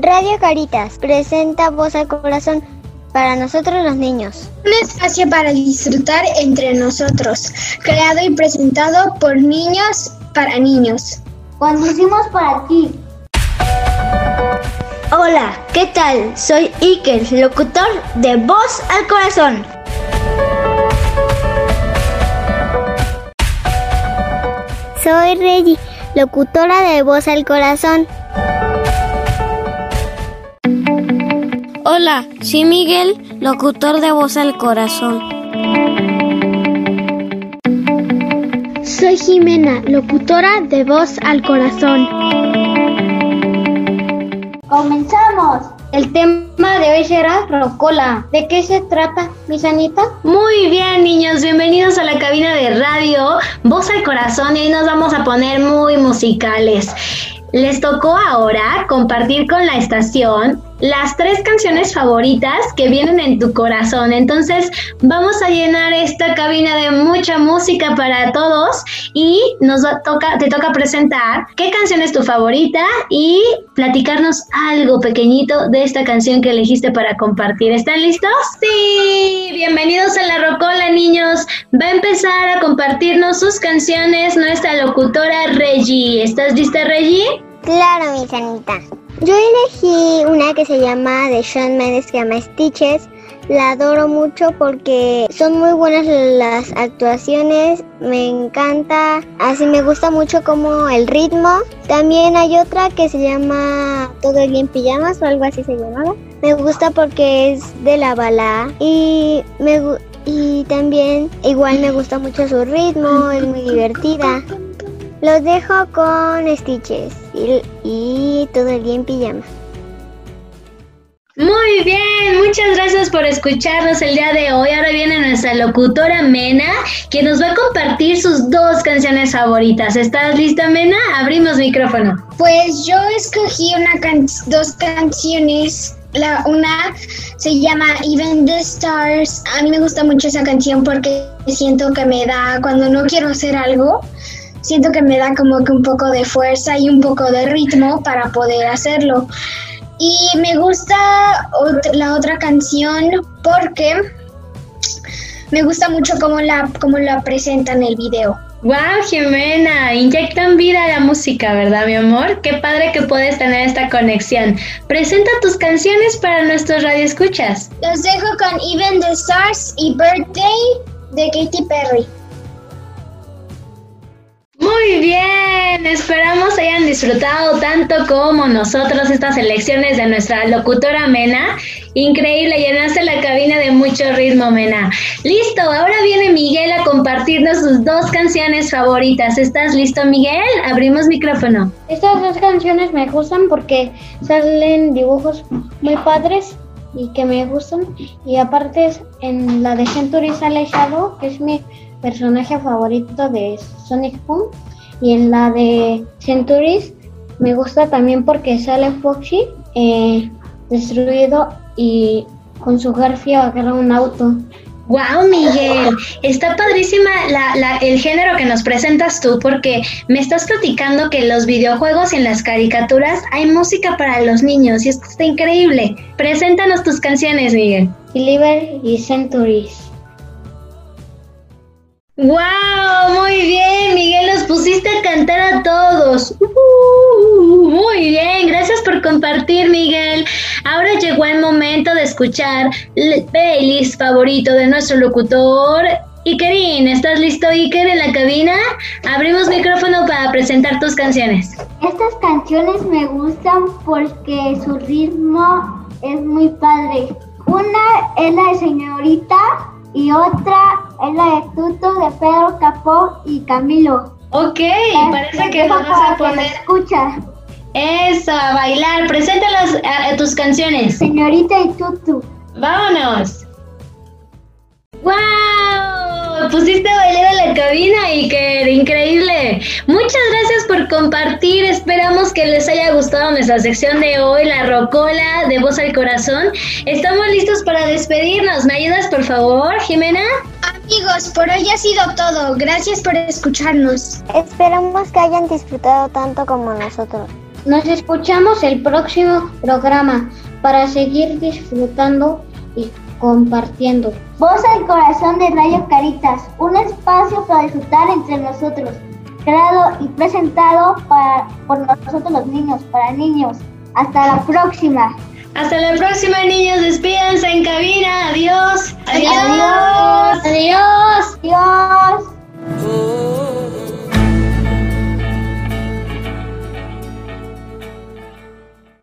Radio Caritas presenta Voz al Corazón para nosotros los niños. Un espacio para disfrutar entre nosotros, creado y presentado por niños para niños. Conducimos por aquí. Hola, ¿qué tal? Soy Iker, locutor de Voz al Corazón. Soy Reggie, locutora de Voz al Corazón. Hola, soy Miguel, locutor de Voz al Corazón. Soy Jimena, locutora de Voz al Corazón. ¡Comenzamos! El tema de hoy será Rocola. ¿De qué se trata, mi sanita? Muy bien, niños, bienvenidos a la cabina de radio Voz al Corazón y hoy nos vamos a poner muy musicales. Les tocó ahora compartir con la estación las tres canciones favoritas que vienen en tu corazón. Entonces vamos a llenar esta cabina de mucha música para todos y nos toca, te toca presentar qué canción es tu favorita y platicarnos algo pequeñito de esta canción que elegiste para compartir. ¿Están listos? Sí, bienvenidos a la Rocola niños. Va a empezar a compartirnos sus canciones nuestra locutora Reggie. ¿Estás lista Reggie? Claro, mi sanita. Yo elegí una que se llama de Sean Mendes que se llama Stitches. La adoro mucho porque son muy buenas las actuaciones, me encanta, así me gusta mucho como el ritmo. También hay otra que se llama Todo el día en pijamas o algo así se llamaba. Me gusta porque es de la bala y me y también igual me gusta mucho su ritmo, es muy divertida. Los dejo con Stitches y, y todo el día en pijama. Muy bien, muchas gracias por escucharnos el día de hoy. Ahora viene nuestra locutora Mena, que nos va a compartir sus dos canciones favoritas. ¿Estás lista, Mena? Abrimos micrófono. Pues yo escogí una can dos canciones. La, una se llama Even the Stars. A mí me gusta mucho esa canción porque siento que me da cuando no quiero hacer algo siento que me da como que un poco de fuerza y un poco de ritmo para poder hacerlo. Y me gusta la otra canción porque me gusta mucho cómo la, cómo la presentan el video. ¡Wow, Jimena! Inyectan vida a la música, ¿verdad, mi amor? Qué padre que puedes tener esta conexión. Presenta tus canciones para nuestros radioescuchas. Los dejo con Even the Stars y Birthday de Katy Perry. Bien, esperamos hayan disfrutado tanto como nosotros estas elecciones de nuestra locutora Mena. Increíble, llenaste la cabina de mucho ritmo, Mena. Listo, ahora viene Miguel a compartirnos sus dos canciones favoritas. ¿Estás listo, Miguel? Abrimos micrófono. Estas dos canciones me gustan porque salen dibujos muy padres y que me gustan. Y aparte en la de Century sale Shadow, que es mi personaje favorito de Sonic Boom. Y en la de Centuries me gusta también porque sale Foxy eh, destruido y con su garfio agarra un auto. Wow, Miguel, está padrísima la, el género que nos presentas tú porque me estás platicando que en los videojuegos y en las caricaturas hay música para los niños y esto está increíble. Preséntanos tus canciones, Miguel. Deliver y Centuries. ¡Wow! Muy bien, Miguel, los pusiste a cantar a todos. Uh, muy bien, gracias por compartir, Miguel. Ahora llegó el momento de escuchar el playlist favorito de nuestro locutor. Ikerin, ¿estás listo, Iker, en la cabina? Abrimos micrófono para presentar tus canciones. Estas canciones me gustan porque su ritmo es muy padre. Una es la de Señorita y otra es la de Tuto de Pedro Capó y Camilo. Ok, parece que nos vas a poner. Escucha. Eso, a bailar. Preséntalas a, tus canciones. Señorita y Tutu. Vámonos. ¡Wow! Pusiste a bailar a la cabina y que increíble. Muchas gracias por compartir. Esperamos que les haya gustado nuestra sección de hoy, la rocola de voz al corazón. Estamos listos para despedirnos. ¿Me ayudas, por favor, Jimena? Amigos, por hoy ha sido todo. Gracias por escucharnos. Esperamos que hayan disfrutado tanto como nosotros. Nos escuchamos el próximo programa para seguir disfrutando y compartiendo. Voz al corazón de Rayo Caritas, un espacio para disfrutar entre nosotros, creado y presentado para, por nosotros los niños, para niños. Hasta la próxima. Hasta la próxima, niños. Despídense en cabina. Adiós.